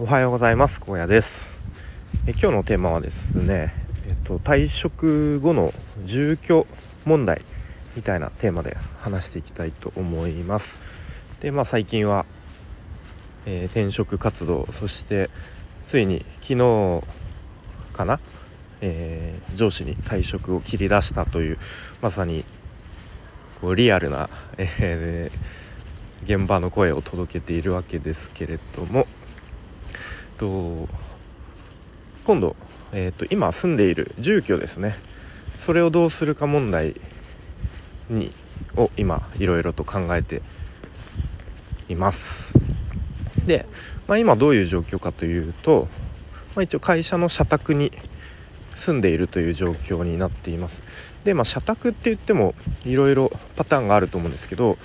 おはようございます。高野です。え今日のテーマはですねえっと退職後の住居問題みたいなテーマで話していきたいと思います。でまあ最近は、えー、転職活動そしてついに昨日かな、えー、上司に退職を切り出したというまさにこうリアルな、えー、現場の声を届けているわけですけれどもと今度、えーと、今住んでいる住居ですね。それをどうするか問題にを今いろいろと考えています。で、まあ、今どういう状況かというと、まあ、一応会社の社宅に住んでいるという状況になっています。でまあ社宅って言ってもいろいろパターンがあると思うんですけど、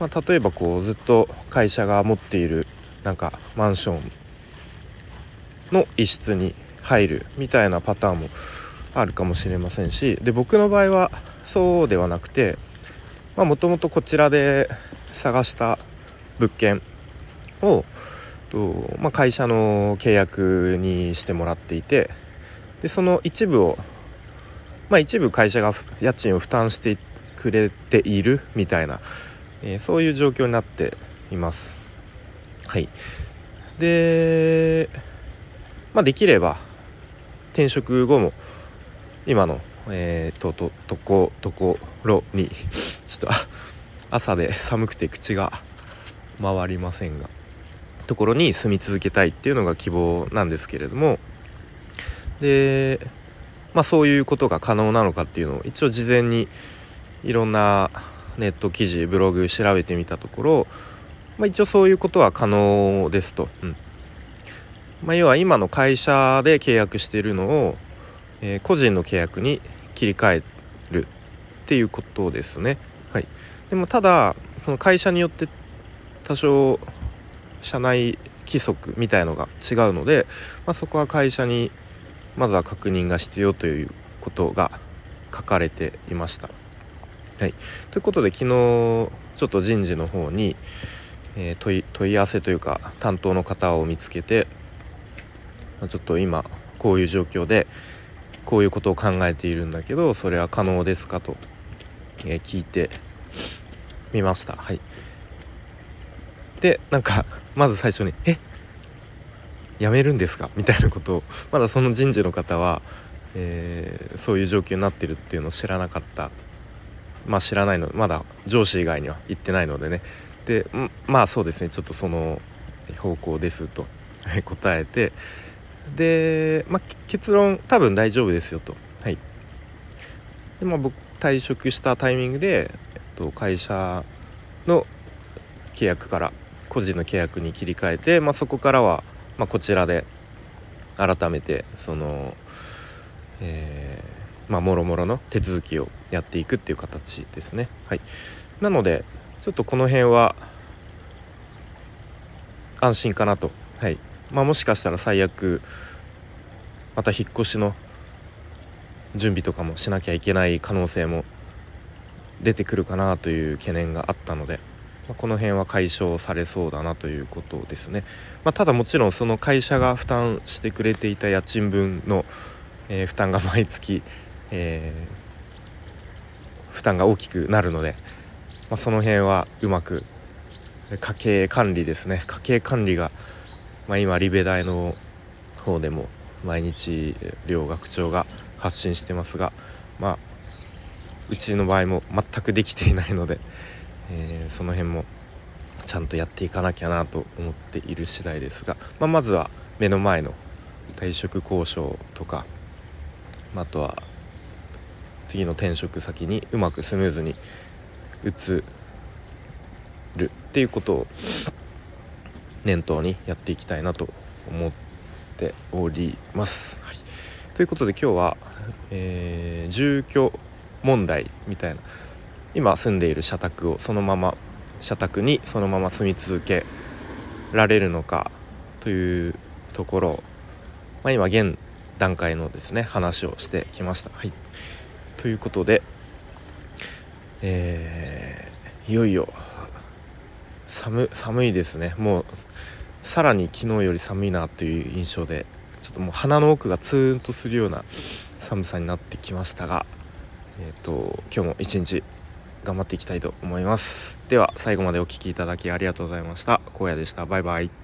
まあ、例えばこうずっと会社が持っているなんかマンションの一室に入るみたいなパターンもあるかもしれませんしで僕の場合はそうではなくてもともとこちらで探した物件をと、まあ、会社の契約にしてもらっていてでその一部を、まあ、一部会社が家賃を負担してくれているみたいな、えー、そういう状況になっています。はいでまあ、できれば転職後も今のえー、とととこところにちょっと朝で寒くて口が回りませんがところに住み続けたいっていうのが希望なんですけれどもでまあそういうことが可能なのかっていうのを一応事前にいろんなネット記事ブログ調べてみたところ、まあ、一応そういうことは可能ですと。うんまあ、要は今の会社で契約しているのを、えー、個人の契約に切り替えるっていうことですね。はい、でもただその会社によって多少社内規則みたいのが違うので、まあ、そこは会社にまずは確認が必要ということが書かれていました。はい、ということで昨日ちょっと人事の方に、えー、問い問い合わせというか担当の方を見つけてちょっと今こういう状況でこういうことを考えているんだけどそれは可能ですかと、え、聞いてみました。はい。でなんかまず最初に「え辞めるんですか?」みたいなことをまだその人事の方は、えー、そういう状況になってるっていうのを知らなかった。まあ知らないのまだ上司以外には言ってないのでね。でまあそうですね。ちょっとその方向ですと答えてで、まあ、結論多分大丈夫ですよと。はい、でまあ、僕退職したタイミングで、えっと、会社の契約から個人の契約に切り替えて、まあ、そこからは、まあ、こちらで改めてその、えー、まあもろもろの手続きをやっていくっていう形ですね。はい、なのでちょっとこの辺は安心かなと、はい、まあ、もしかしたら最悪また引っ越しの準備とかもしなきゃいけない可能性も出てくるかなという懸念があったので、まあ、この辺は解消されそうだなということですね、まあ、ただもちろんその会社が負担してくれていた家賃分の、えー、負担が毎月、えー、負担が大きくなるので、まあ、その辺はうまく家計管理ですね。家計管理がまあ、今リベ大の方でも毎日両学長が発信してますがまあうちの場合も全くできていないので、えー、その辺もちゃんとやっていかなきゃなと思っている次第ですが、まあ、まずは目の前の退職交渉とかあとは次の転職先にうまくスムーズに移るっていうことを念頭にやっていきたいなと思っております。はい、ということで今日は、えー、住居問題みたいな今住んでいる社宅をそのまま社宅にそのまま住み続けられるのかというところ、まあ、今現段階のですね話をしてきました。はい、ということで、えー、いよいよ寒寒いですね。もうさらに昨日より寒いなという印象でちょっともう鼻の奥がツーンとするような寒さになってきましたが、えーと、今日も一日頑張っていきたいと思います。では最後までお聴きいただきありがとうございました。荒野でした。バイバイ。